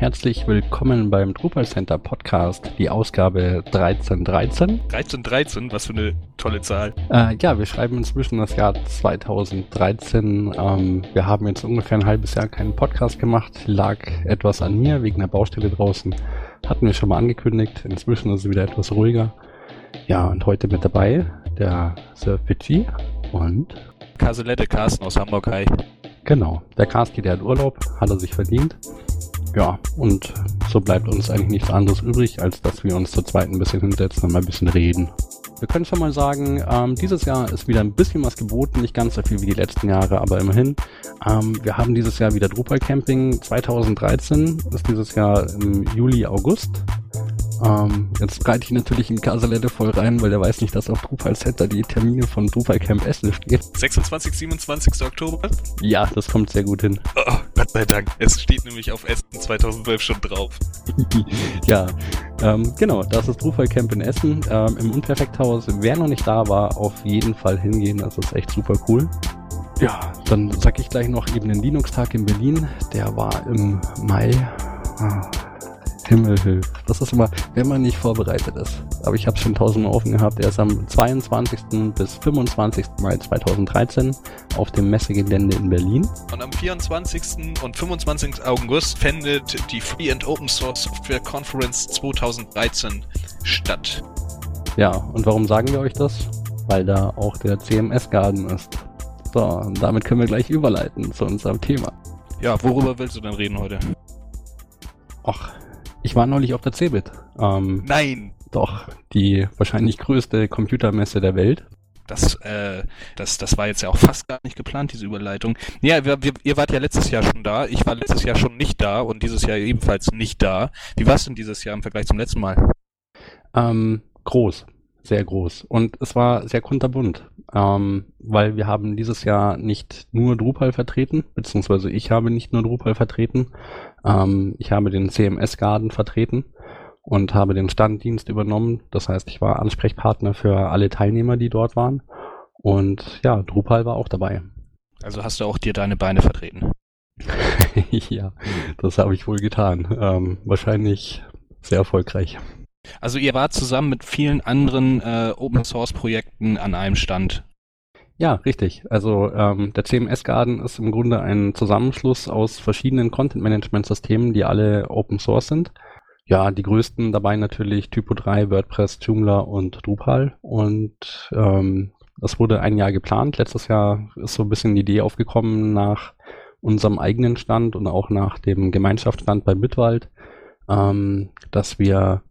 herzlich willkommen beim Drupal Center Podcast, die Ausgabe 1313. 1313, was für eine tolle Zahl. Äh, ja, wir schreiben inzwischen das Jahr 2013. Ähm, wir haben jetzt ungefähr ein halbes Jahr keinen Podcast gemacht, lag etwas an mir wegen der Baustelle draußen. Hatten wir schon mal angekündigt, inzwischen ist es wieder etwas ruhiger. Ja, und heute mit dabei der Sir Fidschi und Kaselette Carsten aus Hamburg, hi. Genau, der Carsten, der hat Urlaub, hat er sich verdient. Ja, und so bleibt uns eigentlich nichts anderes übrig, als dass wir uns zur zweiten ein bisschen hinsetzen und mal ein bisschen reden. Wir können schon mal sagen, ähm, dieses Jahr ist wieder ein bisschen was geboten, nicht ganz so viel wie die letzten Jahre, aber immerhin. Ähm, wir haben dieses Jahr wieder Drupal Camping 2013, ist dieses Jahr im Juli, August. Ähm, jetzt reite ich natürlich in Kasalette voll rein, weil der weiß nicht, dass auf Drupal Center die Termine von Drupal Camp Essen steht. 26, 27. Oktober? Ja, das kommt sehr gut hin. Oh, Gott sei Dank. Es steht nämlich auf Essen 2012 schon drauf. ja, ähm, genau, das ist Drupal Camp in Essen ähm, im Unperfekthaus. Wer noch nicht da war, auf jeden Fall hingehen. Das ist echt super cool. Ja, dann sag ich gleich noch eben den Linux-Tag in Berlin. Der war im Mai. Ah Himmel hilft. Das ist immer, wenn man nicht vorbereitet ist. Aber ich habe schon tausendmal offen gehabt. Er ist am 22. bis 25. Mai 2013 auf dem Messegelände in Berlin. Und am 24. und 25. August findet die Free and Open Source Software Conference 2013 statt. Ja, und warum sagen wir euch das? Weil da auch der CMS Garden ist. So, und damit können wir gleich überleiten zu unserem Thema. Ja, worüber willst du denn reden heute? Ach, ich war neulich auf der CeBIT. Ähm, Nein! Doch, die wahrscheinlich größte Computermesse der Welt. Das, äh, das, das war jetzt ja auch fast gar nicht geplant, diese Überleitung. Ja, wir, wir, ihr wart ja letztes Jahr schon da. Ich war letztes Jahr schon nicht da und dieses Jahr ebenfalls nicht da. Wie war es denn dieses Jahr im Vergleich zum letzten Mal? Ähm, groß. Sehr groß. Und es war sehr kunterbunt. Ähm, weil wir haben dieses Jahr nicht nur Drupal vertreten, beziehungsweise ich habe nicht nur Drupal vertreten, ähm, ich habe den CMS-Garden vertreten und habe den Standdienst übernommen. Das heißt, ich war Ansprechpartner für alle Teilnehmer, die dort waren. Und ja, Drupal war auch dabei. Also hast du auch dir deine Beine vertreten? ja, das habe ich wohl getan. Ähm, wahrscheinlich sehr erfolgreich. Also ihr wart zusammen mit vielen anderen äh, Open Source Projekten an einem Stand. Ja, richtig. Also ähm, der CMS Garden ist im Grunde ein Zusammenschluss aus verschiedenen Content Management Systemen, die alle Open Source sind. Ja, die größten dabei natürlich Typo 3, WordPress, Joomla und Drupal. Und ähm, das wurde ein Jahr geplant. Letztes Jahr ist so ein bisschen die Idee aufgekommen nach unserem eigenen Stand und auch nach dem Gemeinschaftsstand bei Mitwald, ähm, dass wir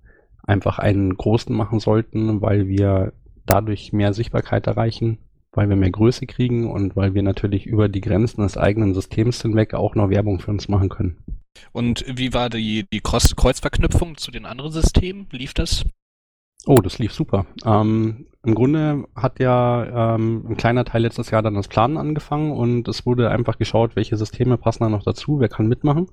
einfach einen großen machen sollten, weil wir dadurch mehr Sichtbarkeit erreichen weil wir mehr Größe kriegen und weil wir natürlich über die Grenzen des eigenen Systems hinweg auch noch Werbung für uns machen können. Und wie war die, die Kreuzverknüpfung zu den anderen Systemen? Lief das? Oh, das lief super. Ähm, Im Grunde hat ja ähm, ein kleiner Teil letztes Jahr dann das Planen angefangen und es wurde einfach geschaut, welche Systeme passen da noch dazu, wer kann mitmachen.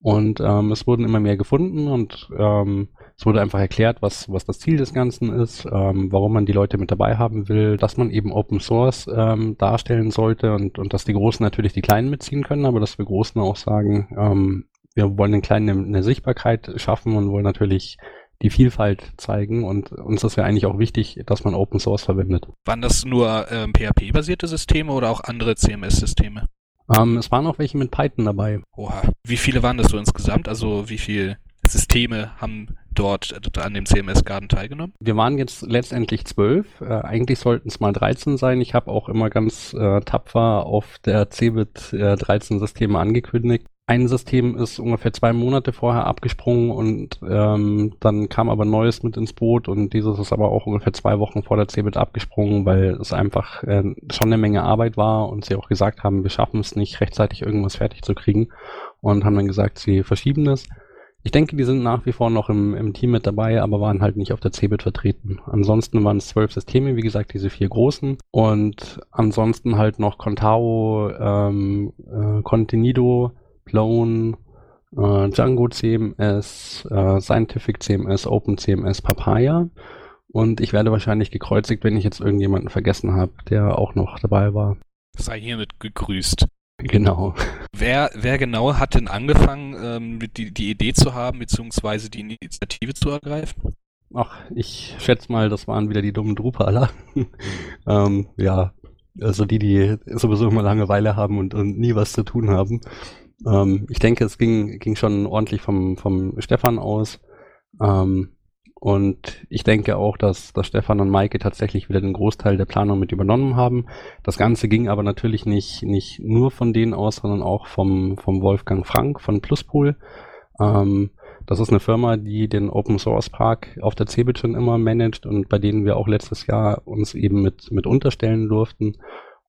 Und ähm, es wurden immer mehr gefunden und ähm, es wurde einfach erklärt, was, was das Ziel des Ganzen ist, ähm, warum man die Leute mit dabei haben will, dass man eben Open Source ähm, darstellen sollte und, und dass die Großen natürlich die Kleinen mitziehen können, aber dass wir Großen auch sagen, ähm, wir wollen den Kleinen eine, eine Sichtbarkeit schaffen und wollen natürlich die Vielfalt zeigen und uns ist ja eigentlich auch wichtig, dass man Open Source verwendet. Waren das nur ähm, PHP-basierte Systeme oder auch andere CMS-Systeme? Ähm, es waren auch welche mit Python dabei. Oha. Wie viele waren das so insgesamt? Also wie viele Systeme haben dort an dem CMS-Garden teilgenommen? Wir waren jetzt letztendlich zwölf. Äh, eigentlich sollten es mal 13 sein. Ich habe auch immer ganz äh, tapfer auf der CeBIT äh, 13 Systeme angekündigt. Ein System ist ungefähr zwei Monate vorher abgesprungen und ähm, dann kam aber Neues mit ins Boot und dieses ist aber auch ungefähr zwei Wochen vor der CeBIT abgesprungen, weil es einfach äh, schon eine Menge Arbeit war und sie auch gesagt haben, wir schaffen es nicht rechtzeitig irgendwas fertig zu kriegen und haben dann gesagt, sie verschieben es. Ich denke, die sind nach wie vor noch im, im Team mit dabei, aber waren halt nicht auf der CeBIT vertreten. Ansonsten waren es zwölf Systeme, wie gesagt, diese vier großen. Und ansonsten halt noch Contao, ähm, äh, Contenido, Plone, äh, Django CMS, äh, Scientific CMS, Open CMS, Papaya. Und ich werde wahrscheinlich gekreuzigt, wenn ich jetzt irgendjemanden vergessen habe, der auch noch dabei war. Sei hiermit gegrüßt. Genau. Wer, wer genau hat denn angefangen, ähm, die, die Idee zu haben, beziehungsweise die Initiative zu ergreifen? Ach, ich schätze mal, das waren wieder die dummen Drupaler. ähm, ja, also die, die sowieso immer Langeweile haben und, und nie was zu tun haben. Ähm, ich denke, es ging, ging schon ordentlich vom, vom Stefan aus. Ähm, und ich denke auch, dass, dass Stefan und Maike tatsächlich wieder den Großteil der Planung mit übernommen haben. Das Ganze ging aber natürlich nicht, nicht nur von denen aus, sondern auch vom, vom Wolfgang Frank von Pluspool. Ähm, das ist eine Firma, die den Open Source Park auf der Cebit schon immer managt und bei denen wir auch letztes Jahr uns eben mit, mit unterstellen durften.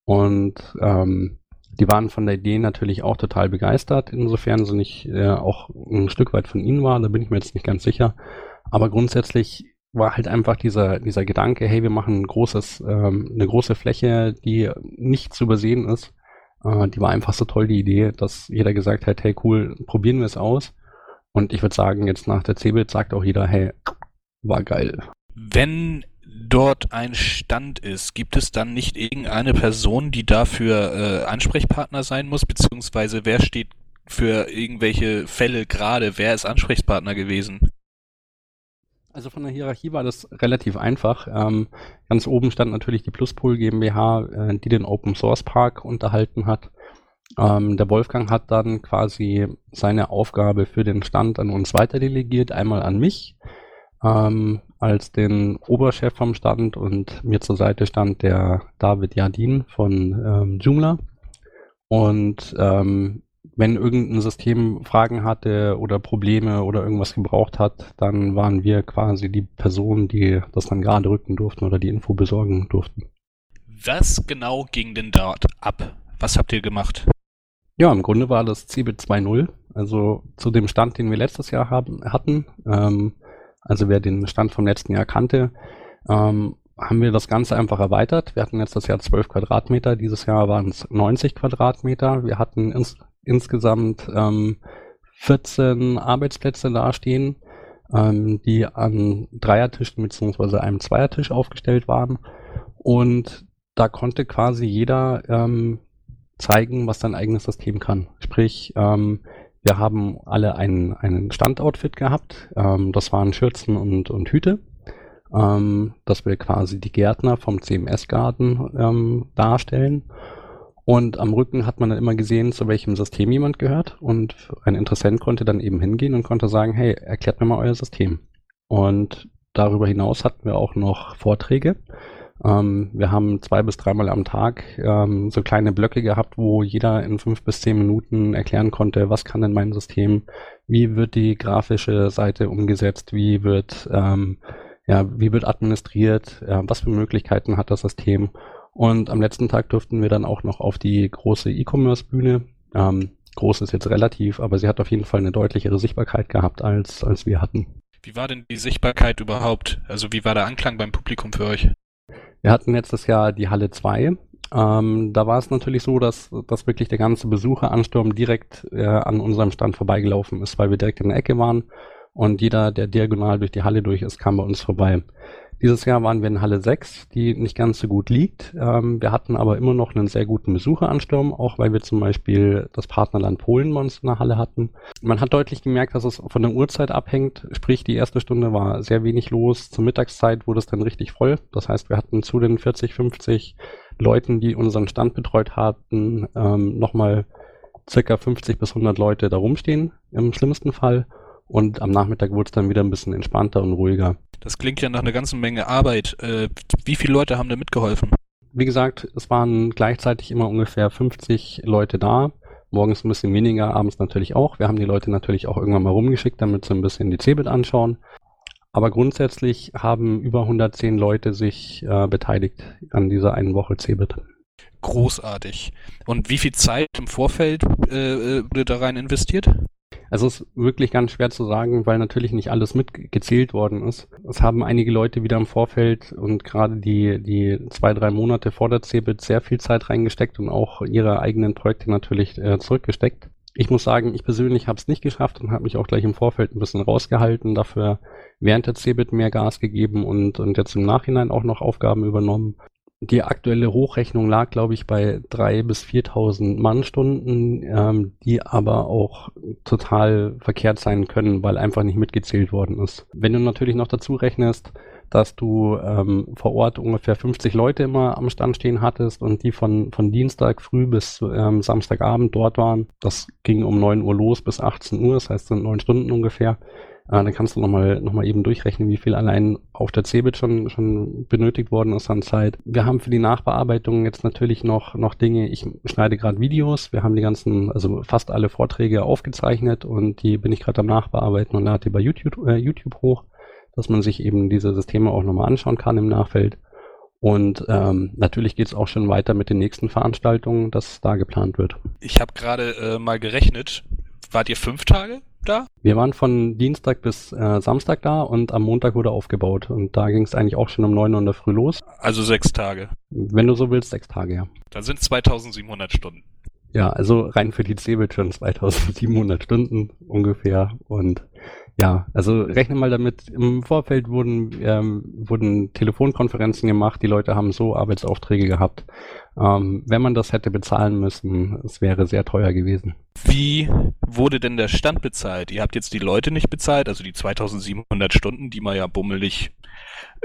Und ähm, die waren von der Idee natürlich auch total begeistert, insofern sie nicht äh, auch ein Stück weit von ihnen war, da bin ich mir jetzt nicht ganz sicher. Aber grundsätzlich war halt einfach dieser, dieser Gedanke, hey, wir machen ein großes, ähm, eine große Fläche, die nicht zu übersehen ist. Äh, die war einfach so toll, die Idee, dass jeder gesagt hat, hey, cool, probieren wir es aus. Und ich würde sagen, jetzt nach der CeBIT sagt auch jeder, hey, war geil. Wenn dort ein Stand ist, gibt es dann nicht irgendeine Person, die dafür äh, Ansprechpartner sein muss, beziehungsweise wer steht für irgendwelche Fälle gerade, wer ist Ansprechpartner gewesen? Also von der Hierarchie war das relativ einfach. Ähm, ganz oben stand natürlich die Pluspool GmbH, äh, die den Open Source Park unterhalten hat. Ähm, der Wolfgang hat dann quasi seine Aufgabe für den Stand an uns weiterdelegiert, einmal an mich ähm, als den Oberchef vom Stand und mir zur Seite stand der David Jardin von ähm, Joomla. Und ähm, wenn irgendein System Fragen hatte oder Probleme oder irgendwas gebraucht hat, dann waren wir quasi die Personen, die das dann gerade rücken durften oder die Info besorgen durften. Was genau ging denn dort ab? Was habt ihr gemacht? Ja, im Grunde war das CeBIT 2.0, also zu dem Stand, den wir letztes Jahr haben, hatten. Ähm, also wer den Stand vom letzten Jahr kannte, ähm, haben wir das Ganze einfach erweitert. Wir hatten letztes Jahr 12 Quadratmeter, dieses Jahr waren es 90 Quadratmeter. Wir hatten ins, insgesamt ähm, 14 Arbeitsplätze dastehen, ähm, die an Dreiertischen bzw. einem Zweiertisch aufgestellt waren. Und da konnte quasi jeder ähm, zeigen, was sein eigenes System kann. Sprich, ähm, wir haben alle einen, einen Standoutfit gehabt. Ähm, das waren Schürzen und, und Hüte ähm, dass wir quasi die Gärtner vom CMS-Garten ähm, darstellen. Und am Rücken hat man dann immer gesehen, zu welchem System jemand gehört. Und ein Interessent konnte dann eben hingehen und konnte sagen, hey, erklärt mir mal euer System. Und darüber hinaus hatten wir auch noch Vorträge. Ähm, wir haben zwei bis dreimal am Tag ähm, so kleine Blöcke gehabt, wo jeder in fünf bis zehn Minuten erklären konnte, was kann denn mein System, wie wird die grafische Seite umgesetzt, wie wird ähm, ja, wie wird administriert, ja, was für Möglichkeiten hat das System. Und am letzten Tag durften wir dann auch noch auf die große E-Commerce-Bühne. Ähm, groß ist jetzt relativ, aber sie hat auf jeden Fall eine deutlichere Sichtbarkeit gehabt, als, als wir hatten. Wie war denn die Sichtbarkeit überhaupt? Also wie war der Anklang beim Publikum für euch? Wir hatten letztes Jahr die Halle 2. Ähm, da war es natürlich so, dass, dass wirklich der ganze Besucheransturm direkt äh, an unserem Stand vorbeigelaufen ist, weil wir direkt in der Ecke waren und jeder, der diagonal durch die Halle durch ist, kam bei uns vorbei. Dieses Jahr waren wir in Halle 6, die nicht ganz so gut liegt. Ähm, wir hatten aber immer noch einen sehr guten Besucheransturm, auch weil wir zum Beispiel das Partnerland Polen bei uns in der Halle hatten. Man hat deutlich gemerkt, dass es von der Uhrzeit abhängt. Sprich, die erste Stunde war sehr wenig los. Zur Mittagszeit wurde es dann richtig voll. Das heißt, wir hatten zu den 40, 50 Leuten, die unseren Stand betreut hatten, ähm, nochmal circa 50 bis 100 Leute da rumstehen, im schlimmsten Fall. Und am Nachmittag wurde es dann wieder ein bisschen entspannter und ruhiger. Das klingt ja nach einer ganzen Menge Arbeit. Äh, wie viele Leute haben da mitgeholfen? Wie gesagt, es waren gleichzeitig immer ungefähr 50 Leute da. Morgens ein bisschen weniger, abends natürlich auch. Wir haben die Leute natürlich auch irgendwann mal rumgeschickt, damit sie ein bisschen die Cebit anschauen. Aber grundsätzlich haben über 110 Leute sich äh, beteiligt an dieser einen Woche Cebit. Großartig. Und wie viel Zeit im Vorfeld äh, äh wurde da rein investiert? Also es ist wirklich ganz schwer zu sagen, weil natürlich nicht alles mitgezählt worden ist. Es haben einige Leute wieder im Vorfeld und gerade die, die zwei, drei Monate vor der CeBIT sehr viel Zeit reingesteckt und auch ihre eigenen Projekte natürlich äh, zurückgesteckt. Ich muss sagen, ich persönlich habe es nicht geschafft und habe mich auch gleich im Vorfeld ein bisschen rausgehalten, dafür während der CeBIT mehr Gas gegeben und, und jetzt im Nachhinein auch noch Aufgaben übernommen. Die aktuelle Hochrechnung lag, glaube ich, bei 3.000 bis 4.000 Mannstunden, ähm, die aber auch total verkehrt sein können, weil einfach nicht mitgezählt worden ist. Wenn du natürlich noch dazu rechnest, dass du ähm, vor Ort ungefähr 50 Leute immer am Stand stehen hattest und die von, von Dienstag früh bis ähm, Samstagabend dort waren. Das ging um 9 Uhr los bis 18 Uhr, das heißt sind neun Stunden ungefähr. Äh, dann kannst du nochmal noch mal eben durchrechnen, wie viel allein auf der Cebit schon, schon benötigt worden ist an Zeit. Wir haben für die Nachbearbeitung jetzt natürlich noch, noch Dinge, ich schneide gerade Videos, wir haben die ganzen, also fast alle Vorträge aufgezeichnet und die bin ich gerade am Nachbearbeiten und lade die bei YouTube, äh, YouTube hoch, dass man sich eben diese Systeme auch nochmal anschauen kann im Nachfeld. Und ähm, natürlich geht es auch schon weiter mit den nächsten Veranstaltungen, das da geplant wird. Ich habe gerade äh, mal gerechnet. Wart ihr fünf Tage? Da? Wir waren von Dienstag bis äh, Samstag da und am Montag wurde aufgebaut. Und da ging es eigentlich auch schon um 9 Uhr in der Früh los. Also sechs Tage. Wenn du so willst, sechs Tage, ja. Dann sind 2700 Stunden. Ja, also rein für die Cebit schon 2700 Stunden ungefähr. Und ja, also rechne mal damit, im Vorfeld wurden, ähm, wurden Telefonkonferenzen gemacht, die Leute haben so Arbeitsaufträge gehabt. Ähm, wenn man das hätte bezahlen müssen, es wäre sehr teuer gewesen. Wie wurde denn der Stand bezahlt? Ihr habt jetzt die Leute nicht bezahlt, also die 2700 Stunden, die man ja bummelig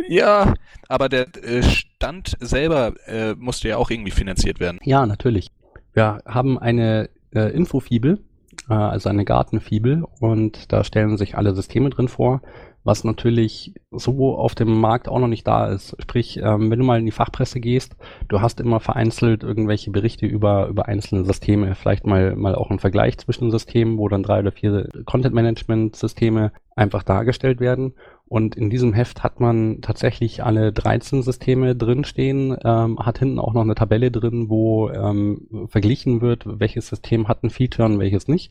ja, aber der äh, Stand selber äh, musste ja auch irgendwie finanziert werden. Ja, natürlich. Wir haben eine äh, Infofibel, äh, also eine Gartenfibel und da stellen sich alle Systeme drin vor, was natürlich so auf dem Markt auch noch nicht da ist. Sprich, ähm, wenn du mal in die Fachpresse gehst, du hast immer vereinzelt irgendwelche Berichte über, über einzelne Systeme, vielleicht mal, mal auch ein Vergleich zwischen Systemen, wo dann drei oder vier Content-Management-Systeme einfach dargestellt werden. Und in diesem Heft hat man tatsächlich alle 13 Systeme drinstehen, ähm, hat hinten auch noch eine Tabelle drin, wo ähm, verglichen wird, welches System hat ein Feature und welches nicht.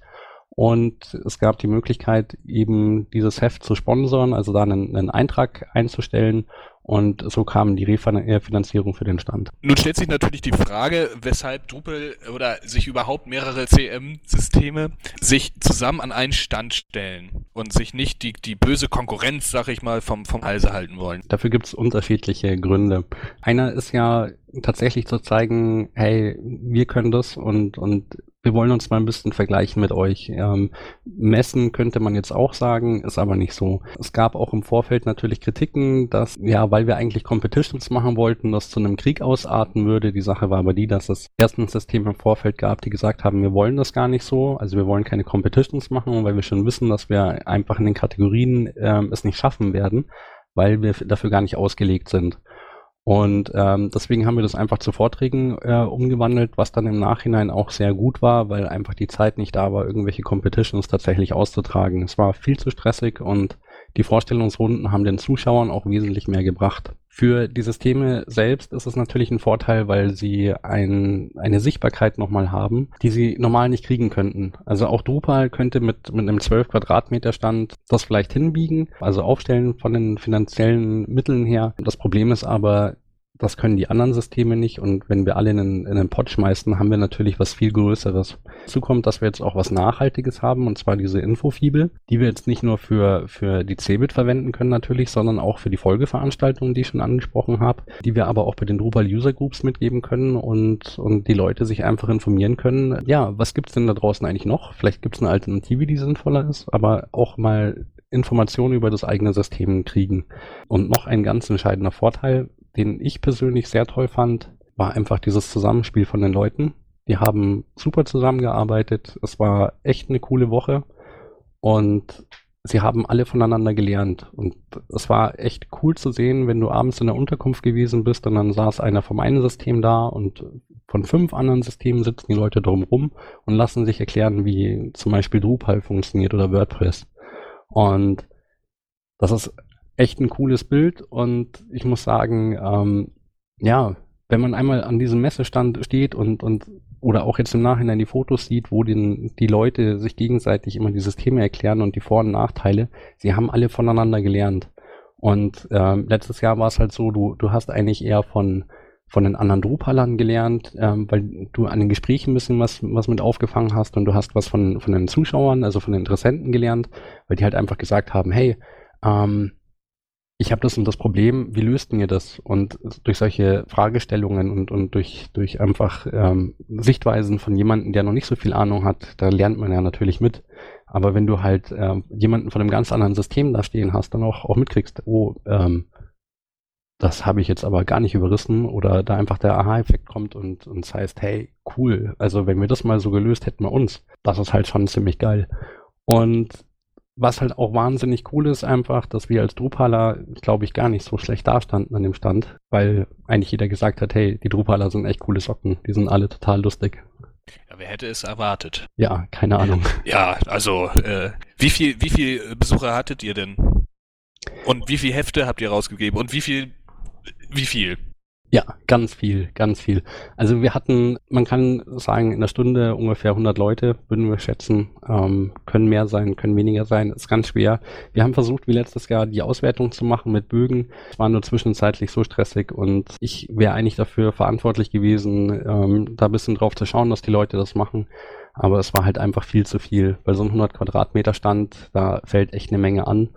Und es gab die Möglichkeit, eben dieses Heft zu sponsern, also da einen, einen Eintrag einzustellen. Und so kam die Refinanzierung für den Stand. Nun stellt sich natürlich die Frage, weshalb Drupal oder sich überhaupt mehrere CM-Systeme sich zusammen an einen Stand stellen und sich nicht die, die böse Konkurrenz, sag ich mal, vom, vom Halse halten wollen. Dafür gibt es unterschiedliche Gründe. Einer ist ja tatsächlich zu zeigen, hey, wir können das und, und wir wollen uns mal ein bisschen vergleichen mit euch. Ähm, messen könnte man jetzt auch sagen, ist aber nicht so. Es gab auch im Vorfeld natürlich Kritiken, dass, ja, weil wir eigentlich Competitions machen wollten, das zu einem Krieg ausarten würde. Die Sache war aber die, dass es erstens Systeme im Vorfeld gab, die gesagt haben, wir wollen das gar nicht so. Also wir wollen keine Competitions machen, weil wir schon wissen, dass wir einfach in den Kategorien ähm, es nicht schaffen werden, weil wir dafür gar nicht ausgelegt sind. Und ähm, deswegen haben wir das einfach zu Vorträgen äh, umgewandelt, was dann im Nachhinein auch sehr gut war, weil einfach die Zeit nicht da war, irgendwelche Competitions tatsächlich auszutragen. Es war viel zu stressig und die Vorstellungsrunden haben den Zuschauern auch wesentlich mehr gebracht. Für die Systeme selbst ist es natürlich ein Vorteil, weil sie ein, eine Sichtbarkeit nochmal haben, die sie normal nicht kriegen könnten. Also auch Drupal könnte mit, mit einem 12 Quadratmeter Stand das vielleicht hinbiegen, also aufstellen von den finanziellen Mitteln her. Das Problem ist aber, das können die anderen Systeme nicht und wenn wir alle in einen, in einen Pod schmeißen, haben wir natürlich was viel Größeres. Dazu kommt, dass wir jetzt auch was Nachhaltiges haben und zwar diese Infofibel, die wir jetzt nicht nur für, für die Cebit verwenden können natürlich, sondern auch für die Folgeveranstaltungen, die ich schon angesprochen habe, die wir aber auch bei den Drupal User Groups mitgeben können und, und die Leute sich einfach informieren können. Ja, was gibt's denn da draußen eigentlich noch? Vielleicht gibt's eine Alternative, die sinnvoller ist, aber auch mal Informationen über das eigene System kriegen. Und noch ein ganz entscheidender Vorteil, den ich persönlich sehr toll fand, war einfach dieses Zusammenspiel von den Leuten. Die haben super zusammengearbeitet. Es war echt eine coole Woche. Und sie haben alle voneinander gelernt. Und es war echt cool zu sehen, wenn du abends in der Unterkunft gewesen bist und dann saß einer vom einen System da und von fünf anderen Systemen sitzen die Leute drumrum und lassen sich erklären, wie zum Beispiel Drupal funktioniert oder WordPress. Und das ist echt ein cooles Bild und ich muss sagen, ähm, ja, wenn man einmal an diesem Messestand steht und, und oder auch jetzt im Nachhinein die Fotos sieht, wo den, die Leute sich gegenseitig immer die Systeme erklären und die Vor- und Nachteile, sie haben alle voneinander gelernt. Und ähm, letztes Jahr war es halt so, du, du hast eigentlich eher von, von den anderen Drupalern gelernt, ähm, weil du an den Gesprächen ein bisschen was, was mit aufgefangen hast und du hast was von, von den Zuschauern, also von den Interessenten gelernt, weil die halt einfach gesagt haben, hey, ähm, ich habe das und das Problem, wie löst ihr das? Und durch solche Fragestellungen und, und durch, durch einfach ähm, Sichtweisen von jemandem, der noch nicht so viel Ahnung hat, da lernt man ja natürlich mit. Aber wenn du halt äh, jemanden von einem ganz anderen System da stehen hast, dann auch, auch mitkriegst, oh, ähm, das habe ich jetzt aber gar nicht überrissen oder da einfach der Aha-Effekt kommt und, es heißt, hey, cool, also wenn wir das mal so gelöst hätten wir uns, das ist halt schon ziemlich geil. Und was halt auch wahnsinnig cool ist einfach, dass wir als Drupaler, glaube ich, gar nicht so schlecht dastanden an dem Stand, weil eigentlich jeder gesagt hat, hey, die Drupaler sind echt coole Socken, die sind alle total lustig. Ja, wer hätte es erwartet? Ja, keine Ahnung. Ja, also, äh, wie viel, wie viel Besucher hattet ihr denn? Und wie viel Hefte habt ihr rausgegeben? Und wie viel wie viel? Ja, ganz viel, ganz viel. Also wir hatten, man kann sagen, in der Stunde ungefähr 100 Leute, würden wir schätzen. Ähm, können mehr sein, können weniger sein, ist ganz schwer. Wir haben versucht, wie letztes Jahr, die Auswertung zu machen mit Bögen. Es war nur zwischenzeitlich so stressig und ich wäre eigentlich dafür verantwortlich gewesen, ähm, da ein bisschen drauf zu schauen, dass die Leute das machen. Aber es war halt einfach viel zu viel. Bei so einem 100 Quadratmeter Stand, da fällt echt eine Menge an.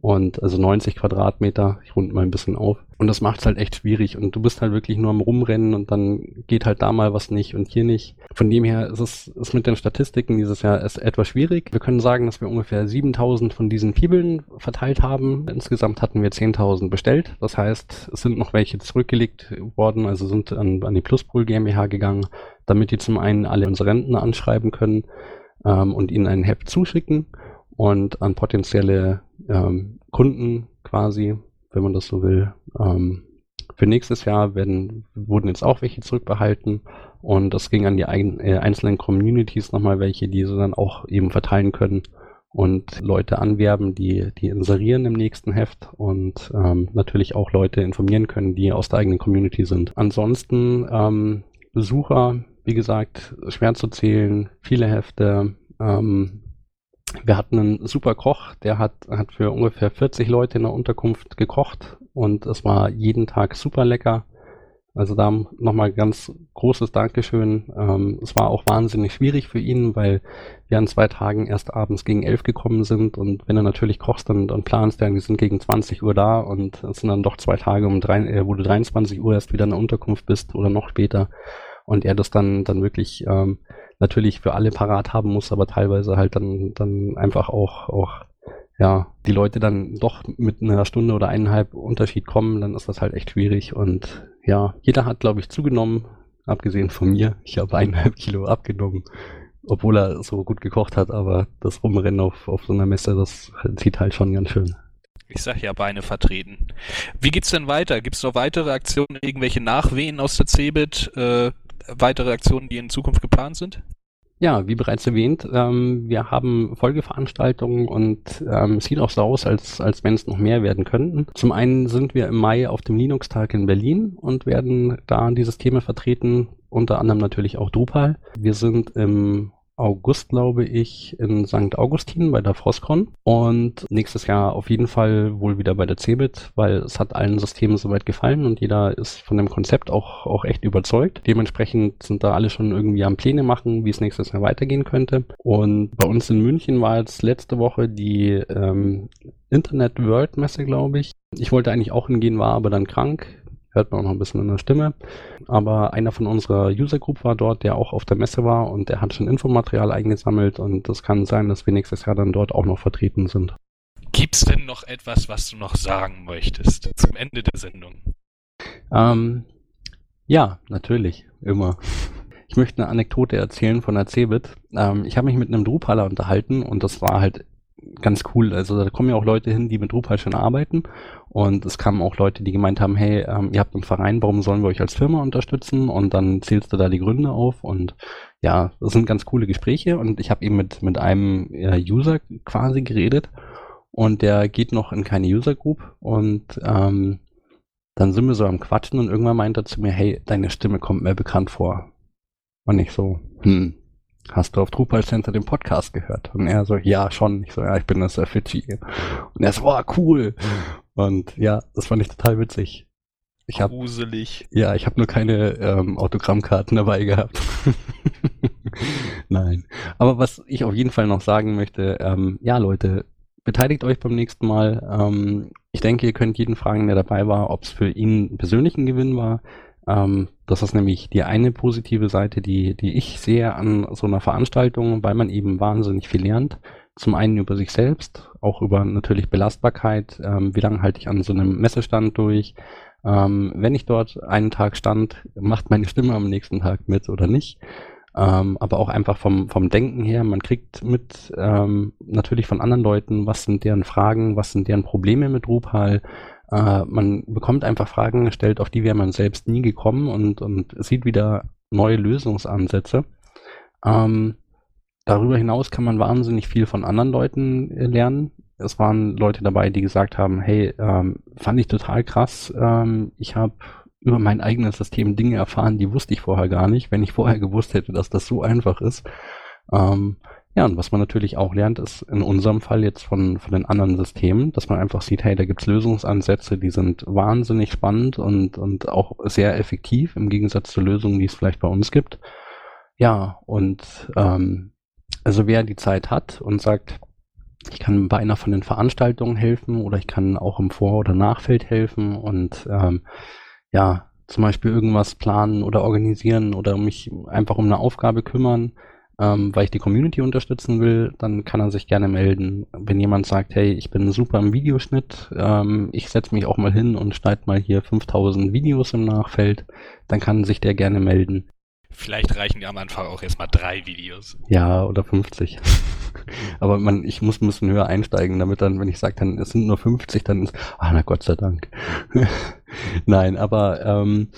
Und also 90 Quadratmeter, ich runde mal ein bisschen auf. Und das macht es halt echt schwierig. Und du bist halt wirklich nur am Rumrennen und dann geht halt da mal was nicht und hier nicht. Von dem her ist es ist mit den Statistiken dieses Jahr ist etwas schwierig. Wir können sagen, dass wir ungefähr 7000 von diesen Fibeln verteilt haben. Insgesamt hatten wir 10.000 bestellt. Das heißt, es sind noch welche zurückgelegt worden, also sind an, an die Pluspool GmbH gegangen, damit die zum einen alle unsere Rentner anschreiben können ähm, und ihnen ein Heft zuschicken und an potenzielle ähm, Kunden quasi, wenn man das so will. Ähm, für nächstes Jahr werden, wurden jetzt auch welche zurückbehalten und das ging an die ein, äh, einzelnen Communities nochmal welche, die sie dann auch eben verteilen können und Leute anwerben, die, die inserieren im nächsten Heft und ähm, natürlich auch Leute informieren können, die aus der eigenen Community sind. Ansonsten ähm, Besucher, wie gesagt, schwer zu zählen, viele Hefte, ähm, wir hatten einen super Koch, der hat, hat für ungefähr 40 Leute in der Unterkunft gekocht und es war jeden Tag super lecker. Also da nochmal ganz großes Dankeschön. Ähm, es war auch wahnsinnig schwierig für ihn, weil wir an zwei Tagen erst abends gegen elf gekommen sind und wenn du natürlich kochst dann, dann planst wir sind gegen 20 Uhr da und es sind dann doch zwei Tage, um drei, äh, wo du 23 Uhr erst wieder in der Unterkunft bist oder noch später und er das dann, dann wirklich ähm, natürlich für alle parat haben muss, aber teilweise halt dann, dann einfach auch, auch, ja, die Leute dann doch mit einer Stunde oder eineinhalb Unterschied kommen, dann ist das halt echt schwierig und ja, jeder hat, glaube ich, zugenommen, abgesehen von mir. Ich habe eineinhalb Kilo abgenommen, obwohl er so gut gekocht hat, aber das Rumrennen auf, auf so einer Messe, das zieht halt schon ganz schön. Ich sag ja Beine vertreten. Wie geht's denn weiter? Gibt's noch weitere Aktionen, irgendwelche Nachwehen aus der CeBIT? Äh, weitere Aktionen, die in Zukunft geplant sind? Ja, wie bereits erwähnt, ähm, wir haben Folgeveranstaltungen und ähm, es sieht auch so aus, als, als wenn es noch mehr werden könnten. Zum einen sind wir im Mai auf dem Linux-Tag in Berlin und werden da dieses Thema vertreten, unter anderem natürlich auch Drupal. Wir sind im August, glaube ich, in St. Augustin bei der Frostcon und nächstes Jahr auf jeden Fall wohl wieder bei der Cebit, weil es hat allen Systemen soweit gefallen und jeder ist von dem Konzept auch, auch echt überzeugt. Dementsprechend sind da alle schon irgendwie am Pläne machen, wie es nächstes Jahr weitergehen könnte. Und bei uns in München war jetzt letzte Woche die ähm, Internet World Messe, glaube ich. Ich wollte eigentlich auch hingehen, war aber dann krank hört man auch noch ein bisschen in der Stimme. Aber einer von unserer User Group war dort, der auch auf der Messe war und der hat schon Infomaterial eingesammelt und es kann sein, dass wir nächstes Jahr dann dort auch noch vertreten sind. Gibt's denn noch etwas, was du noch sagen möchtest zum Ende der Sendung? Ähm, ja, natürlich, immer. Ich möchte eine Anekdote erzählen von der Cebit. Ähm, ich habe mich mit einem Drupaler unterhalten und das war halt ganz cool. Also da kommen ja auch Leute hin, die mit Drupal schon arbeiten. Und es kamen auch Leute, die gemeint haben, hey, ähm, ihr habt einen Verein, warum sollen wir euch als Firma unterstützen? Und dann zählst du da die Gründe auf. Und ja, das sind ganz coole Gespräche. Und ich habe eben mit, mit einem äh, User quasi geredet. Und der geht noch in keine User Group. Und ähm, dann sind wir so am Quatschen und irgendwann meint er zu mir, hey, deine Stimme kommt mir bekannt vor. Und ich so, hm, hast du auf Drupal Center den Podcast gehört? Und er so, ja, schon. Ich so, ja, ich bin das Fidschi. Und er so, wow, cool. Und ja, das fand ich total witzig. Ich hab, Gruselig. Ja, ich habe nur keine ähm, Autogrammkarten dabei gehabt. Nein. Aber was ich auf jeden Fall noch sagen möchte, ähm, ja Leute, beteiligt euch beim nächsten Mal. Ähm, ich denke, ihr könnt jeden fragen, der dabei war, ob es für ihn persönlichen Gewinn war. Ähm, das ist nämlich die eine positive Seite, die, die ich sehe an so einer Veranstaltung, weil man eben wahnsinnig viel lernt. Zum einen über sich selbst, auch über natürlich Belastbarkeit. Ähm, wie lange halte ich an so einem Messestand durch? Ähm, wenn ich dort einen Tag stand, macht meine Stimme am nächsten Tag mit oder nicht? Ähm, aber auch einfach vom, vom Denken her, man kriegt mit ähm, natürlich von anderen Leuten, was sind deren Fragen, was sind deren Probleme mit Drupal. Äh, man bekommt einfach Fragen gestellt, auf die wäre man selbst nie gekommen und, und sieht wieder neue Lösungsansätze. Ähm, darüber hinaus kann man wahnsinnig viel von anderen Leuten äh, lernen. Es waren Leute dabei, die gesagt haben, hey, ähm, fand ich total krass. Ähm, ich habe über mein eigenes System Dinge erfahren, die wusste ich vorher gar nicht, wenn ich vorher gewusst hätte, dass das so einfach ist. Ähm, ja, und was man natürlich auch lernt, ist in unserem Fall jetzt von, von den anderen Systemen, dass man einfach sieht, hey, da gibt's Lösungsansätze, die sind wahnsinnig spannend und, und auch sehr effektiv im Gegensatz zu Lösungen, die es vielleicht bei uns gibt. Ja, und ähm, also wer die Zeit hat und sagt, ich kann bei einer von den Veranstaltungen helfen oder ich kann auch im Vor- oder Nachfeld helfen und ähm, ja, zum Beispiel irgendwas planen oder organisieren oder mich einfach um eine Aufgabe kümmern, ähm, weil ich die Community unterstützen will, dann kann er sich gerne melden. Wenn jemand sagt, hey, ich bin super im Videoschnitt, ähm, ich setze mich auch mal hin und schneide mal hier 5000 Videos im Nachfeld, dann kann sich der gerne melden. Vielleicht reichen ja am Anfang auch erstmal drei Videos. Ja, oder 50. Aber man, ich muss ein bisschen höher einsteigen, damit dann, wenn ich sage, dann es sind nur 50, dann ist, ah, na Gott sei Dank. Nein, aber ähm,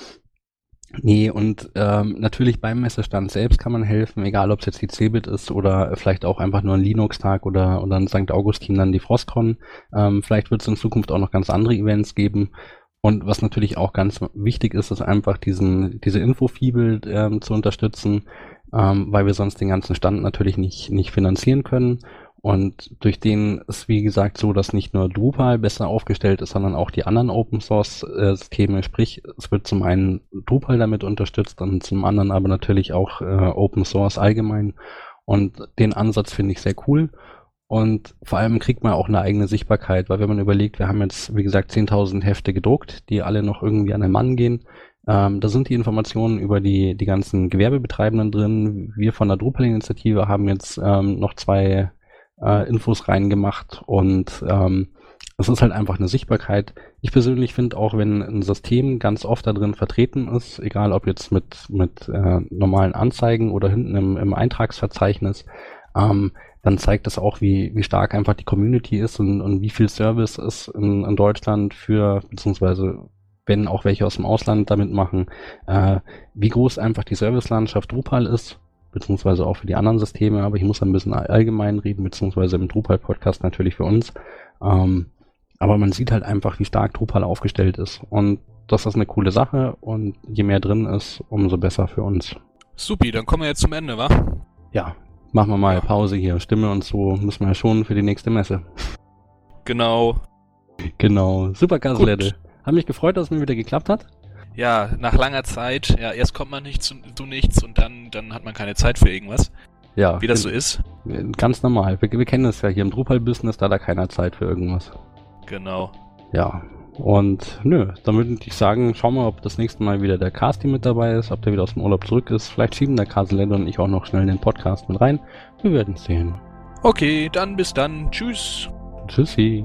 Nee, und ähm, natürlich beim Messestand selbst kann man helfen, egal ob es jetzt die Cebit ist oder vielleicht auch einfach nur ein Linux-Tag oder, oder ein St. Augustin dann die Frostcon. Ähm, vielleicht wird es in Zukunft auch noch ganz andere Events geben. Und was natürlich auch ganz wichtig ist, ist einfach diesen, diese Infofibel ähm, zu unterstützen, ähm, weil wir sonst den ganzen Stand natürlich nicht, nicht finanzieren können. Und durch den ist, wie gesagt, so, dass nicht nur Drupal besser aufgestellt ist, sondern auch die anderen Open Source äh, Systeme. Sprich, es wird zum einen Drupal damit unterstützt und zum anderen aber natürlich auch äh, Open Source allgemein. Und den Ansatz finde ich sehr cool. Und vor allem kriegt man auch eine eigene Sichtbarkeit, weil wenn man überlegt, wir haben jetzt, wie gesagt, 10.000 Hefte gedruckt, die alle noch irgendwie an den Mann gehen. Ähm, da sind die Informationen über die, die ganzen Gewerbebetreibenden drin. Wir von der Drupal-Initiative haben jetzt ähm, noch zwei äh, Infos reingemacht und ähm, es ist halt einfach eine Sichtbarkeit. Ich persönlich finde auch, wenn ein System ganz oft da drin vertreten ist, egal ob jetzt mit, mit äh, normalen Anzeigen oder hinten im, im Eintragsverzeichnis, ähm, dann zeigt das auch, wie, wie stark einfach die Community ist und, und wie viel Service es in, in Deutschland für, beziehungsweise wenn auch welche aus dem Ausland damit machen, äh, wie groß einfach die Servicelandschaft Drupal ist beziehungsweise auch für die anderen Systeme, aber ich muss ein bisschen allgemein reden, beziehungsweise im Drupal-Podcast natürlich für uns. Ähm, aber man sieht halt einfach, wie stark Drupal aufgestellt ist. Und das ist eine coole Sache und je mehr drin ist, umso besser für uns. Supi, dann kommen wir jetzt zum Ende, wa? Ja, machen wir mal. Pause hier. Stimme und so müssen wir ja schon für die nächste Messe. Genau. Genau. Super, Kaslette. Hat mich gefreut, dass es mir wieder geklappt hat ja, nach langer Zeit, ja, erst kommt man nicht zu, du nichts und dann, dann hat man keine Zeit für irgendwas. Ja. Wie das so ist. Ganz normal. Wir, wir kennen das ja hier im Drupal-Business, da hat er keiner Zeit für irgendwas. Genau. Ja. Und nö, dann würde ich sagen, schauen wir, ob das nächste Mal wieder der Casti mit dabei ist, ob der wieder aus dem Urlaub zurück ist. Vielleicht schieben der Kaselette und ich auch noch schnell in den Podcast mit rein. Wir werden sehen. Okay, dann bis dann. Tschüss. Tschüssi.